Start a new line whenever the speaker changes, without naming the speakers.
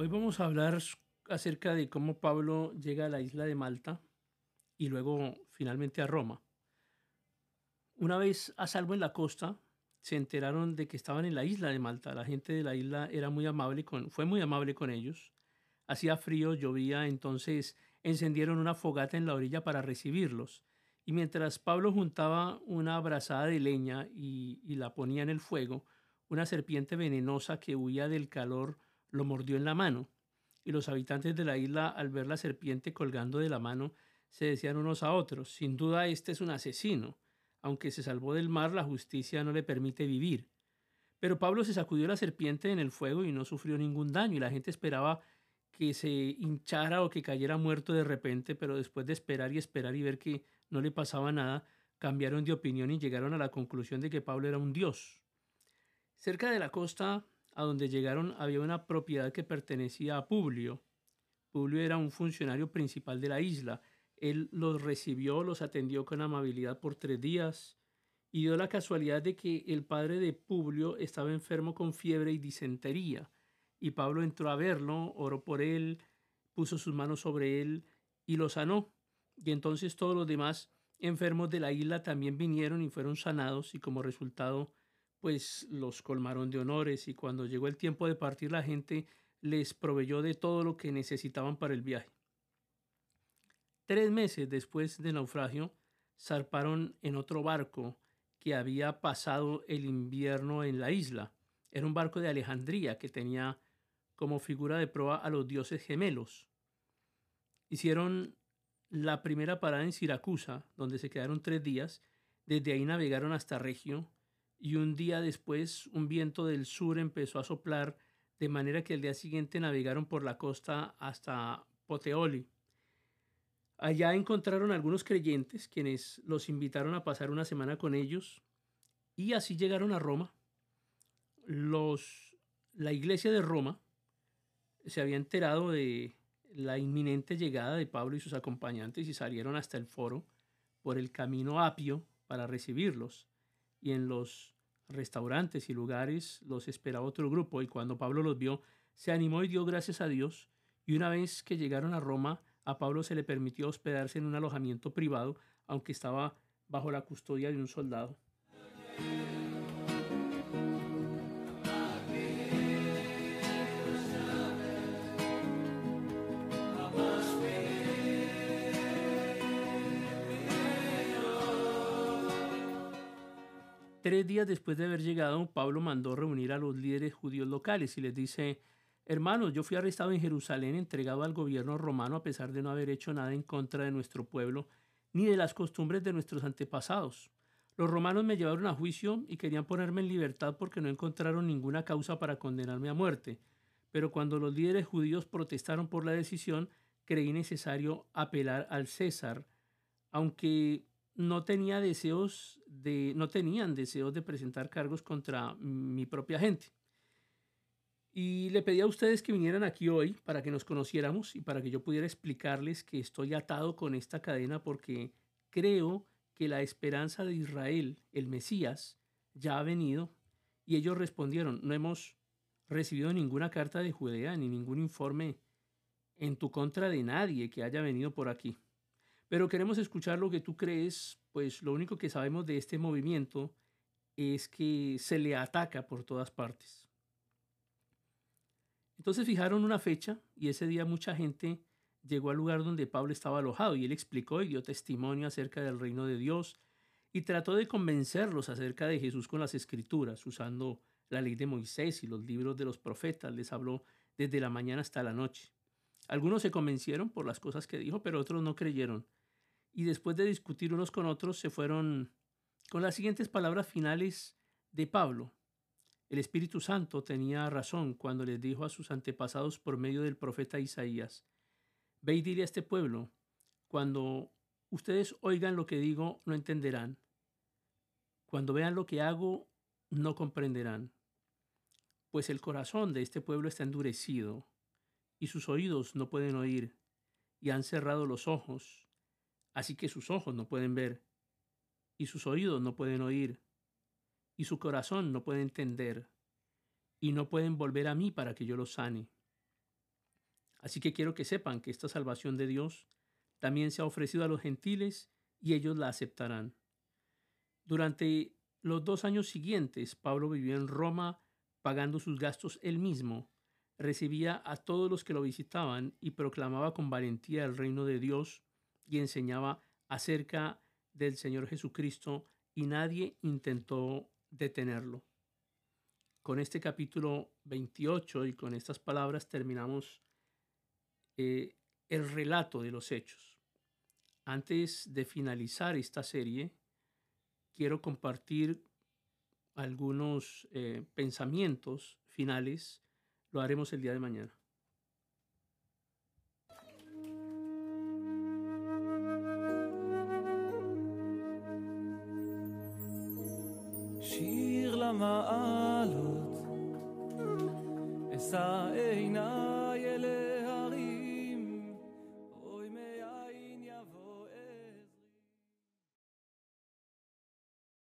Hoy vamos a hablar acerca de cómo Pablo llega a la isla de Malta y luego finalmente a Roma. Una vez a salvo en la costa, se enteraron de que estaban en la isla de Malta. La gente de la isla era muy amable con, fue muy amable con ellos. Hacía frío, llovía, entonces encendieron una fogata en la orilla para recibirlos. Y mientras Pablo juntaba una brazada de leña y, y la ponía en el fuego, una serpiente venenosa que huía del calor lo mordió en la mano, y los habitantes de la isla, al ver la serpiente colgando de la mano, se decían unos a otros, sin duda este es un asesino. Aunque se salvó del mar, la justicia no le permite vivir. Pero Pablo se sacudió la serpiente en el fuego y no sufrió ningún daño, y la gente esperaba que se hinchara o que cayera muerto de repente, pero después de esperar y esperar y ver que no le pasaba nada, cambiaron de opinión y llegaron a la conclusión de que Pablo era un dios. Cerca de la costa a donde llegaron había una propiedad que pertenecía a Publio. Publio era un funcionario principal de la isla. Él los recibió, los atendió con amabilidad por tres días y dio la casualidad de que el padre de Publio estaba enfermo con fiebre y disentería. Y Pablo entró a verlo, oró por él, puso sus manos sobre él y lo sanó. Y entonces todos los demás enfermos de la isla también vinieron y fueron sanados y como resultado pues los colmaron de honores y cuando llegó el tiempo de partir la gente les proveyó de todo lo que necesitaban para el viaje. Tres meses después del naufragio, zarparon en otro barco que había pasado el invierno en la isla. Era un barco de Alejandría que tenía como figura de prueba a los dioses gemelos. Hicieron la primera parada en Siracusa, donde se quedaron tres días. Desde ahí navegaron hasta Regio, y un día después un viento del sur empezó a soplar de manera que el día siguiente navegaron por la costa hasta Poteoli. Allá encontraron algunos creyentes quienes los invitaron a pasar una semana con ellos y así llegaron a Roma. Los, la iglesia de Roma se había enterado de la inminente llegada de Pablo y sus acompañantes y salieron hasta el foro por el camino apio para recibirlos y en los restaurantes y lugares los esperaba otro grupo y cuando Pablo los vio, se animó y dio gracias a Dios y una vez que llegaron a Roma, a Pablo se le permitió hospedarse en un alojamiento privado, aunque estaba bajo la custodia de un soldado. Tres días después de haber llegado, Pablo mandó reunir a los líderes judíos locales y les dice, hermanos, yo fui arrestado en Jerusalén, entregado al gobierno romano a pesar de no haber hecho nada en contra de nuestro pueblo, ni de las costumbres de nuestros antepasados. Los romanos me llevaron a juicio y querían ponerme en libertad porque no encontraron ninguna causa para condenarme a muerte. Pero cuando los líderes judíos protestaron por la decisión, creí necesario apelar al César, aunque no tenía deseos de, no tenían deseos de presentar cargos contra mi propia gente. Y le pedí a ustedes que vinieran aquí hoy para que nos conociéramos y para que yo pudiera explicarles que estoy atado con esta cadena porque creo que la esperanza de Israel, el Mesías, ya ha venido. Y ellos respondieron, no hemos recibido ninguna carta de Judea ni ningún informe en tu contra de nadie que haya venido por aquí. Pero queremos escuchar lo que tú crees, pues lo único que sabemos de este movimiento es que se le ataca por todas partes. Entonces fijaron una fecha y ese día mucha gente llegó al lugar donde Pablo estaba alojado y él explicó y dio testimonio acerca del reino de Dios y trató de convencerlos acerca de Jesús con las escrituras, usando la ley de Moisés y los libros de los profetas. Les habló desde la mañana hasta la noche. Algunos se convencieron por las cosas que dijo, pero otros no creyeron y después de discutir unos con otros se fueron con las siguientes palabras finales de Pablo. El Espíritu Santo tenía razón cuando les dijo a sus antepasados por medio del profeta Isaías, Ve y dile a este pueblo, cuando ustedes oigan lo que digo, no entenderán. Cuando vean lo que hago, no comprenderán. Pues el corazón de este pueblo está endurecido, y sus oídos no pueden oír, y han cerrado los ojos, Así que sus ojos no pueden ver, y sus oídos no pueden oír, y su corazón no puede entender, y no pueden volver a mí para que yo los sane. Así que quiero que sepan que esta salvación de Dios también se ha ofrecido a los gentiles y ellos la aceptarán. Durante los dos años siguientes, Pablo vivió en Roma pagando sus gastos él mismo, recibía a todos los que lo visitaban y proclamaba con valentía el reino de Dios y enseñaba acerca del Señor Jesucristo y nadie intentó detenerlo. Con este capítulo 28 y con estas palabras terminamos eh, el relato de los hechos. Antes de finalizar esta serie, quiero compartir algunos eh, pensamientos finales. Lo haremos el día de mañana.
esa eina